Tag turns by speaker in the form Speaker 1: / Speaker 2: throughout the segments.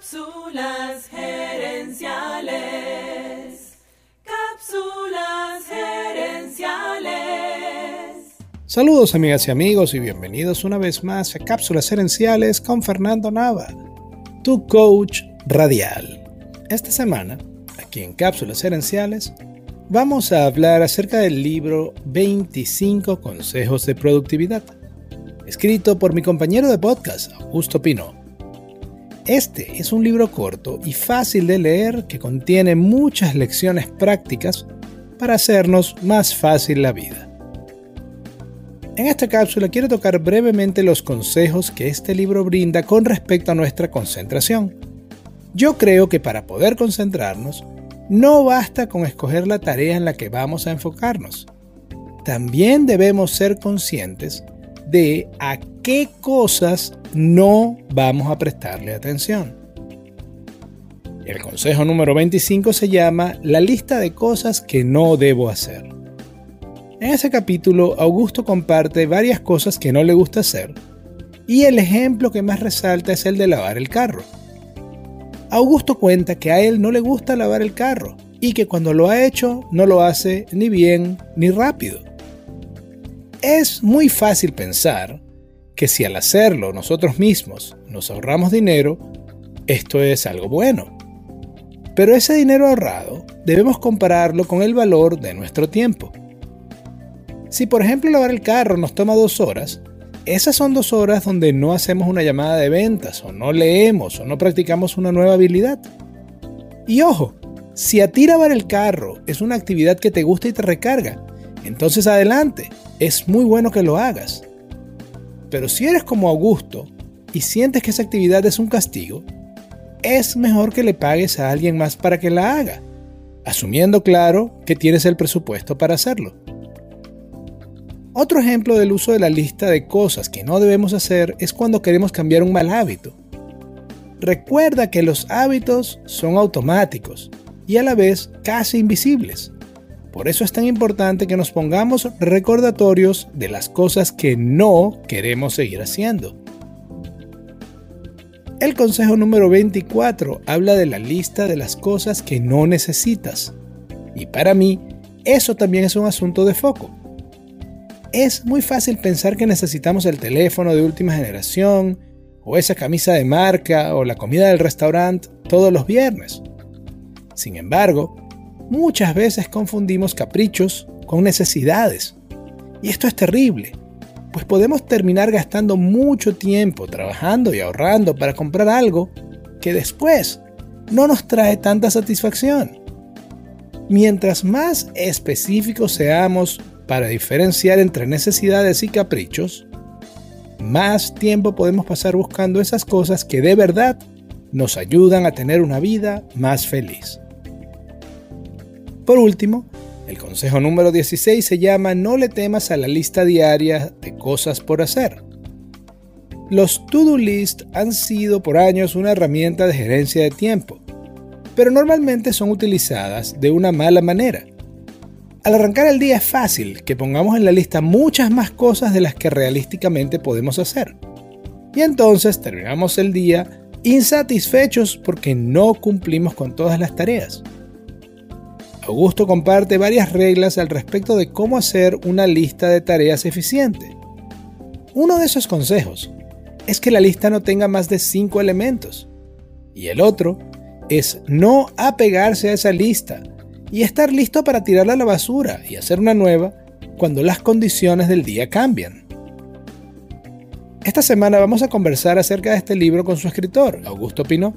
Speaker 1: Cápsulas gerenciales. Cápsulas gerenciales.
Speaker 2: Saludos amigas y amigos y bienvenidos una vez más a Cápsulas gerenciales con Fernando Nava, tu coach radial. Esta semana, aquí en Cápsulas gerenciales, vamos a hablar acerca del libro 25 consejos de productividad, escrito por mi compañero de podcast, Augusto Pino. Este es un libro corto y fácil de leer que contiene muchas lecciones prácticas para hacernos más fácil la vida. En esta cápsula quiero tocar brevemente los consejos que este libro brinda con respecto a nuestra concentración. Yo creo que para poder concentrarnos, no basta con escoger la tarea en la que vamos a enfocarnos. También debemos ser conscientes de a qué cosas no vamos a prestarle atención. El consejo número 25 se llama La lista de cosas que no debo hacer. En ese capítulo, Augusto comparte varias cosas que no le gusta hacer, y el ejemplo que más resalta es el de lavar el carro. Augusto cuenta que a él no le gusta lavar el carro, y que cuando lo ha hecho no lo hace ni bien ni rápido. Es muy fácil pensar que si al hacerlo nosotros mismos nos ahorramos dinero, esto es algo bueno. Pero ese dinero ahorrado debemos compararlo con el valor de nuestro tiempo. Si por ejemplo lavar el carro nos toma dos horas, esas son dos horas donde no hacemos una llamada de ventas o no leemos o no practicamos una nueva habilidad. Y ojo, si a ti lavar el carro es una actividad que te gusta y te recarga, entonces adelante, es muy bueno que lo hagas. Pero si eres como Augusto y sientes que esa actividad es un castigo, es mejor que le pagues a alguien más para que la haga, asumiendo claro que tienes el presupuesto para hacerlo. Otro ejemplo del uso de la lista de cosas que no debemos hacer es cuando queremos cambiar un mal hábito. Recuerda que los hábitos son automáticos y a la vez casi invisibles. Por eso es tan importante que nos pongamos recordatorios de las cosas que no queremos seguir haciendo. El consejo número 24 habla de la lista de las cosas que no necesitas. Y para mí, eso también es un asunto de foco. Es muy fácil pensar que necesitamos el teléfono de última generación, o esa camisa de marca, o la comida del restaurante todos los viernes. Sin embargo, muchas veces confundimos caprichos con necesidades. Y esto es terrible, pues podemos terminar gastando mucho tiempo trabajando y ahorrando para comprar algo que después no nos trae tanta satisfacción. Mientras más específicos seamos para diferenciar entre necesidades y caprichos, más tiempo podemos pasar buscando esas cosas que de verdad nos ayudan a tener una vida más feliz. Por último, el consejo número 16 se llama No le temas a la lista diaria de cosas por hacer. Los to-do list han sido por años una herramienta de gerencia de tiempo, pero normalmente son utilizadas de una mala manera. Al arrancar el día es fácil que pongamos en la lista muchas más cosas de las que realísticamente podemos hacer. Y entonces terminamos el día insatisfechos porque no cumplimos con todas las tareas. Augusto comparte varias reglas al respecto de cómo hacer una lista de tareas eficiente. Uno de esos consejos es que la lista no tenga más de 5 elementos. Y el otro es no apegarse a esa lista y estar listo para tirarla a la basura y hacer una nueva cuando las condiciones del día cambian. Esta semana vamos a conversar acerca de este libro con su escritor, Augusto Pino,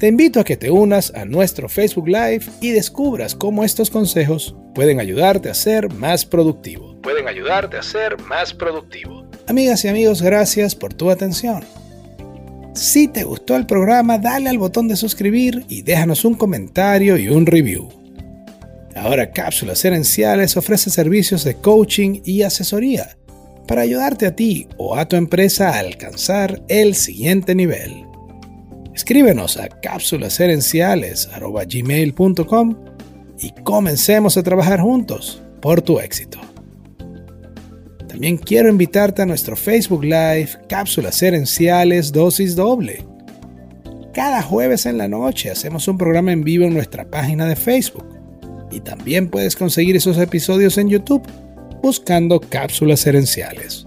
Speaker 2: te invito a que te unas a nuestro Facebook Live y descubras cómo estos consejos pueden ayudarte a ser más productivo.
Speaker 3: Pueden ayudarte a ser más productivo.
Speaker 2: Amigas y amigos, gracias por tu atención. Si te gustó el programa, dale al botón de suscribir y déjanos un comentario y un review. Ahora Cápsulas Herenciales ofrece servicios de coaching y asesoría para ayudarte a ti o a tu empresa a alcanzar el siguiente nivel. Escríbenos a cápsulasherenciales.gmail.com y comencemos a trabajar juntos por tu éxito. También quiero invitarte a nuestro Facebook Live Cápsulas Herenciales Dosis Doble. Cada jueves en la noche hacemos un programa en vivo en nuestra página de Facebook. Y también puedes conseguir esos episodios en YouTube buscando cápsulas herenciales.